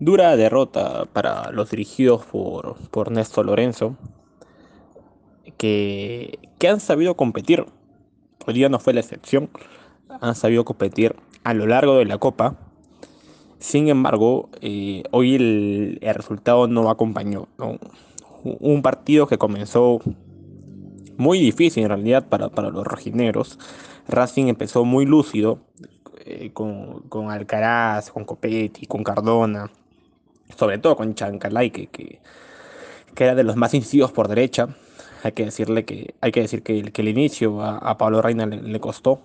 Dura derrota para los dirigidos por, por Néstor Lorenzo, que, que han sabido competir. Hoy día no fue la excepción. Han sabido competir a lo largo de la Copa. Sin embargo, eh, hoy el, el, resultado no acompañó. ¿no? Un partido que comenzó muy difícil en realidad para, para los rojinegros. Racing empezó muy lúcido, eh, con, con, Alcaraz, con Copetti, con Cardona, sobre todo con Chancalay, que, que, que, era de los más incisivos por derecha. Hay que decirle que, hay que, decir que, que el inicio a, a Pablo Reina le, costó.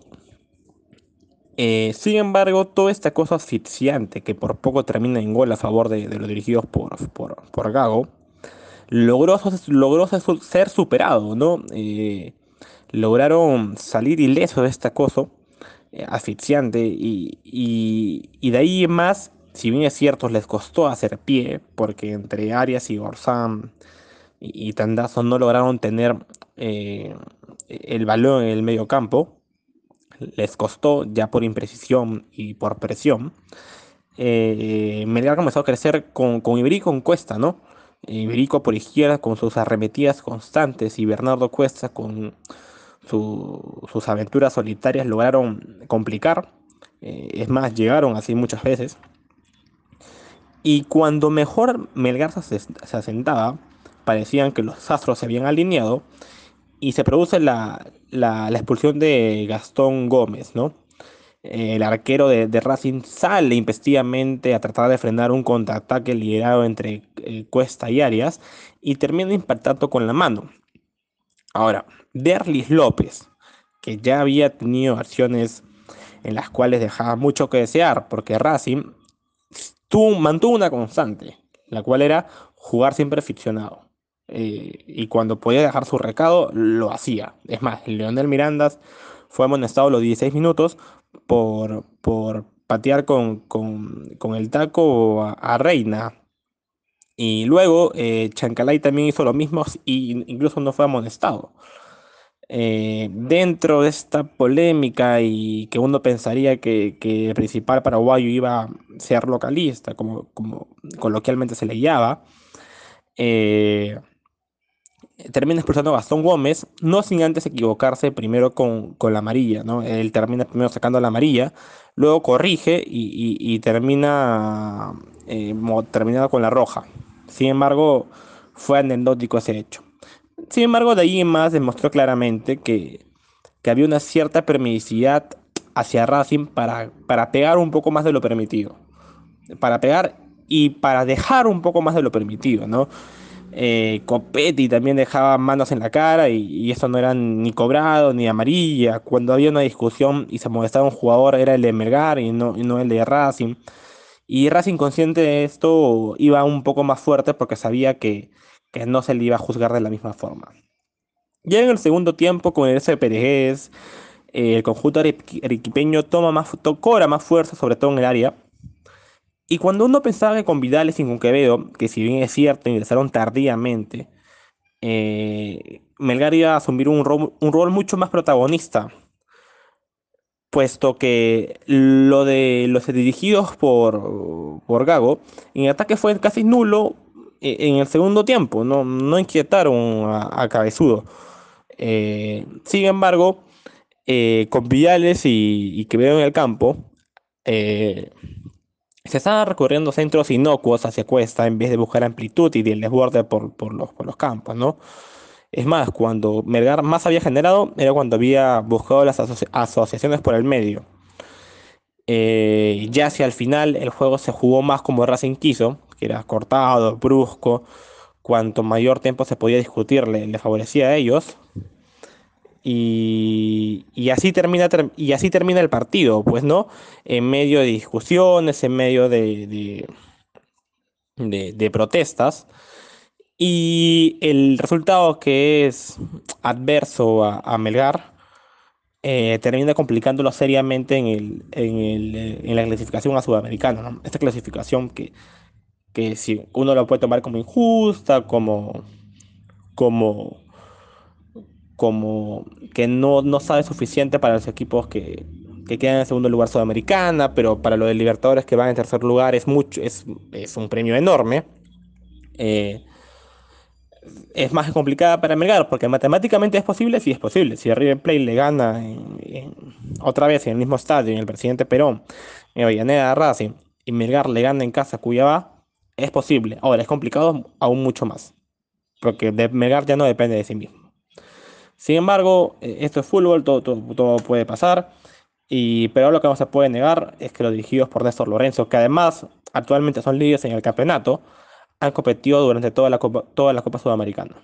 Eh, sin embargo, toda esta cosa asfixiante que por poco termina en gol a favor de, de los dirigidos por, por, por Gago, logró, logró ser superado, ¿no? Eh, lograron salir ileso de este acoso eh, asfixiante y, y, y, de ahí más, si bien es cierto, les costó hacer pie, porque entre Arias y Orsam y, y Tandazo no lograron tener eh, el balón en el medio campo, les costó ya por imprecisión y por presión. Eh, Melgar comenzó a crecer con, con Ibrí con Cuesta, ¿no? Iberico por izquierda con sus arremetidas constantes y Bernardo Cuesta con su, sus aventuras solitarias lograron complicar. Eh, es más, llegaron así muchas veces. Y cuando mejor Melgar se, se asentaba, parecían que los astros se habían alineado y se produce la, la, expulsión de Gastón Gómez, ¿no? el arquero de, de, Racing sale impestivamente a tratar de frenar un contraataque liderado entre eh, Cuesta y Arias y termina impactando con la mano. Ahora, Derlis López, que ya había tenido acciones en las cuales dejaba mucho que desear, porque Racing tuvo, mantuvo una constante, la cual era jugar siempre ficcionado. Eh, y cuando podía dejar su recado, lo hacía. Es más, Leonel Mirandas fue amonestado los 16 minutos por, por patear con, con, con, el taco a, Reina. Y luego eh, Chancalay también hizo lo mismo y incluso no fue amonestado. Eh, dentro de esta polémica y que uno pensaría que, el principal paraguayo iba a ser localista, como, como coloquialmente se le llama, eh, termina expulsando a Gastón Gómez, no sin antes equivocarse primero con, con la amarilla, ¿no? Él termina primero sacando la amarilla, luego corrige y termina, eh, terminado con la roja. Sin embargo, fue anecdótico ese hecho. Sin embargo, de ahí en más demostró claramente que, que había una cierta permisividad hacia Racing para, para pegar un poco más de lo permitido. Para pegar y para dejar un poco más de lo permitido, ¿no? Eh, Copetti también dejaba manos en la cara y, y, eso no era ni cobrado ni amarilla. Cuando había una discusión y se molestaba un jugador era el de Melgar y no, y no el de Racing. Y Racing consciente de esto iba un poco más fuerte porque sabía que, que no se le iba a juzgar de la misma forma. Ya en el segundo tiempo con el SPRGs, eh, el conjunto arequipeño toma más, cobra más fuerza, sobre todo en el área, y cuando uno pensaba que con Vidal y con Quevedo, que si bien es cierto, ingresaron tardíamente, eh, Melgar iba a asumir un rol, un rol, mucho más protagonista, puesto que lo de los dirigidos por, por Gago, en ataque fue casi nulo en el segundo tiempo, no, no inquietaron a, Cabezudo. Eh, sin embargo, eh, con Vidales y, y Quevedo en el campo, eh, se estaban recorriendo centros inocuos hacia Cuesta en vez de buscar amplitud y el desborde por, por, los, por los campos, ¿no? Es más, cuando Melgar más había generado era cuando había buscado las aso asociaciones por el medio. Eh, ya hacia el final el juego se jugó más como Racing quiso, que era cortado, brusco. Cuanto mayor tiempo se podía discutir le, favorecía a ellos. Y, y, así termina, y así termina el partido, pues, ¿no? En medio de discusiones, en medio de, de, protestas. Y el resultado que es adverso a, Melgar eh, termina complicándolo seriamente en, el, en, el, en la clasificación a Sudamericano. ¿no? Esta clasificación que, que si uno lo puede tomar como injusta, como, como como que no, no sabe suficiente para los equipos que, que quedan en segundo lugar Sudamericana, pero para los de Libertadores que van en tercer lugar es, mucho, es, es un premio enorme. Eh, es más complicada para Melgar, porque matemáticamente es posible, sí es posible. Si River Plate le gana otra vez en el mismo estadio, en el presidente Perón, en Avellaneda Racing, y Melgar le gana en casa Cuyabá, es posible. Ahora, es complicado aún mucho más, porque Melgar ya no depende de sí mismo. Sin embargo, eh, esto es fútbol, todo, todo, puede pasar. Y, pero lo que no se puede negar es que los dirigidos por Néstor Lorenzo, que además actualmente son líderes en el campeonato, han competido durante toda la Copa Sudamericana.